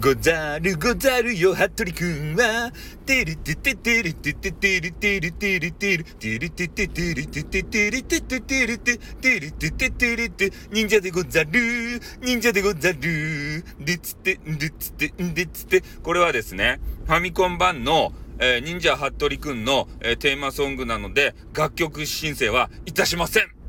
ござるござるよ、服部くんは。てるてててるてててるてるてるてるてるてててるてててるてててるててるてててるて忍者でござる忍者でござるでつてんでつてんでつてこれはですね、ファミコン版のえー、忍者服部くんの、えー、テーマソングなので、楽曲申請はいたしません